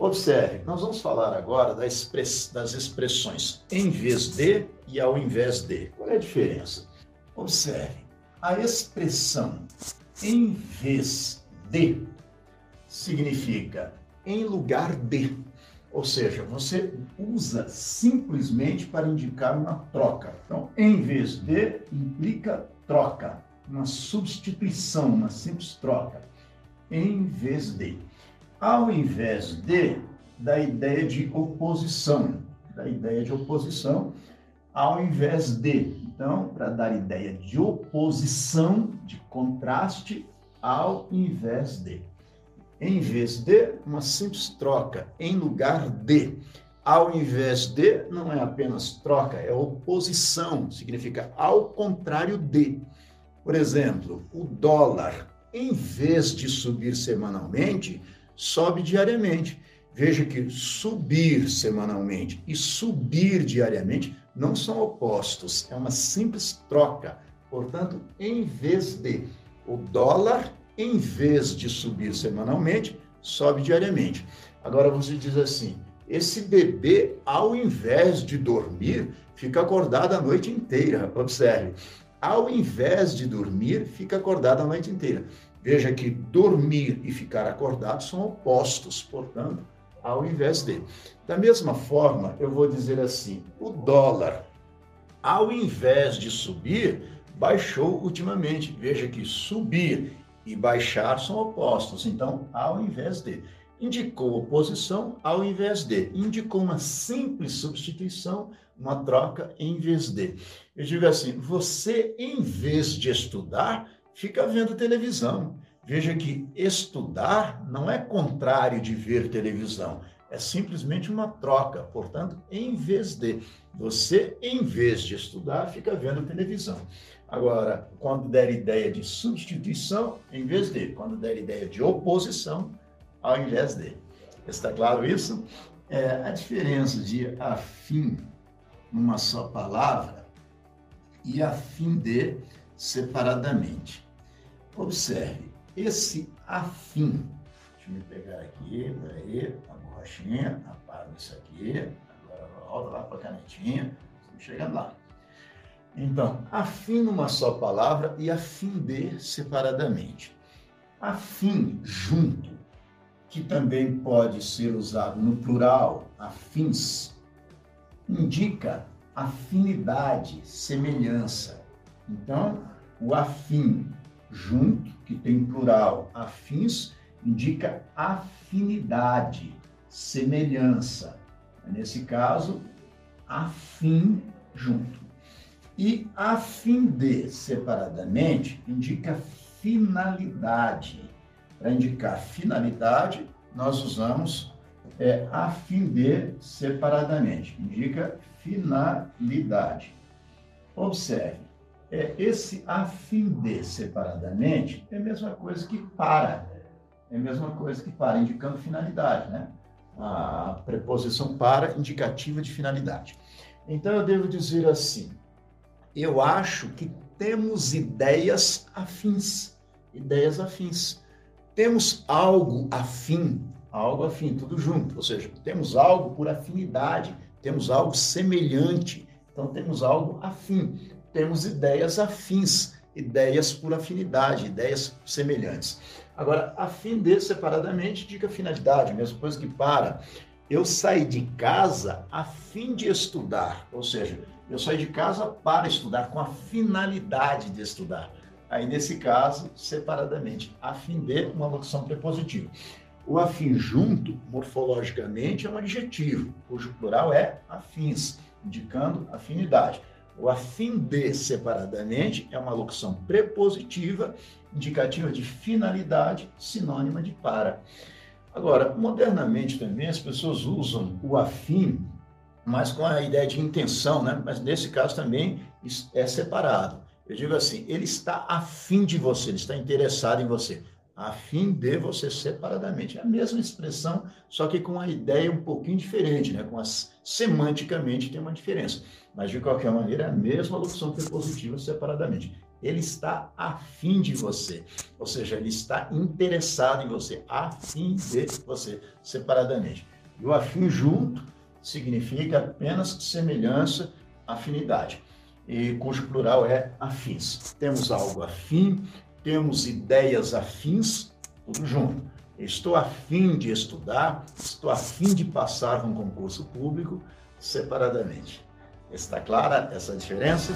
Observe, nós vamos falar agora das expressões em vez de e ao invés de. Qual é a diferença? Observe, a expressão em vez de significa em lugar de. Ou seja, você usa simplesmente para indicar uma troca. Então, em vez de implica troca, uma substituição, uma simples troca. Em vez de. Ao invés de, da ideia de oposição, da ideia de oposição, ao invés de. Então, para dar ideia de oposição, de contraste, ao invés de. Em vez de, uma simples troca, em lugar de. Ao invés de, não é apenas troca, é oposição, significa ao contrário de. Por exemplo, o dólar, em vez de subir semanalmente, sobe diariamente. Veja que subir semanalmente e subir diariamente não são opostos, é uma simples troca. Portanto, em vez de o dólar, em vez de subir semanalmente, sobe diariamente. Agora você diz assim: esse bebê, ao invés de dormir, fica acordado a noite inteira. Observe, ao invés de dormir, fica acordado a noite inteira. Veja que dormir e ficar acordado são opostos, portanto, ao invés de. Da mesma forma, eu vou dizer assim: o dólar, ao invés de subir, baixou ultimamente. Veja que subir e baixar são opostos, então, ao invés de. Indicou oposição ao invés de. Indicou uma simples substituição, uma troca em vez de. Eu digo assim: você, em vez de estudar, fica vendo televisão. Veja que estudar não é contrário de ver televisão, é simplesmente uma troca. Portanto, em vez de você, em vez de estudar, fica vendo televisão. Agora, quando der ideia de substituição, em vez de, quando der ideia de oposição, ao invés de. Está claro isso? É, a diferença de afim numa só palavra e afim de separadamente. Observe, esse afim, deixa eu pegar aqui, peraí, a borrachinha, apago isso aqui, agora volta lá para a canetinha, estamos chegando lá. Então, afim numa só palavra e afim de separadamente. Afim junto, que também pode ser usado no plural, afins, indica afinidade, semelhança. Então, o afim junto, que tem plural afins, indica afinidade, semelhança. Nesse caso, afim junto. E afim de separadamente indica finalidade. Para indicar finalidade, nós usamos é, a fim de separadamente. Indica finalidade. Observe, é, esse a fim de separadamente é a mesma coisa que para. É a mesma coisa que para, indicando finalidade, né? A preposição para indicativa de finalidade. Então eu devo dizer assim: eu acho que temos ideias afins. Ideias afins. Temos algo afim, algo afim, tudo junto. Ou seja, temos algo por afinidade, temos algo semelhante, então temos algo afim temos ideias afins, ideias por afinidade, ideias semelhantes. Agora, afim de separadamente indica finalidade, mesma coisa que para. Eu saí de casa a fim de estudar, ou seja, eu saí de casa para estudar, com a finalidade de estudar. Aí, nesse caso, separadamente, a fim de, uma locução prepositiva. O afim junto, morfologicamente, é um adjetivo, cujo plural é afins, indicando afinidade. O afim de separadamente é uma locução prepositiva, indicativa de finalidade, sinônima de para. Agora, modernamente também as pessoas usam o afim, mas com a ideia de intenção, né? Mas nesse caso também é separado. Eu digo assim, ele está afim de você, ele está interessado em você a fim de você separadamente. É a mesma expressão, só que com a ideia um pouquinho diferente, né? Com as semanticamente tem uma diferença. Mas de qualquer maneira é a mesma locução prepositiva separadamente. ele está afim de você. Ou seja, ele está interessado em você, afim de você, separadamente. E o afim junto significa apenas semelhança, afinidade, e cujo plural é afins. Temos algo afim, temos ideias afins, tudo junto. Estou afim de estudar, estou afim de passar um concurso público separadamente. Está clara essa diferença?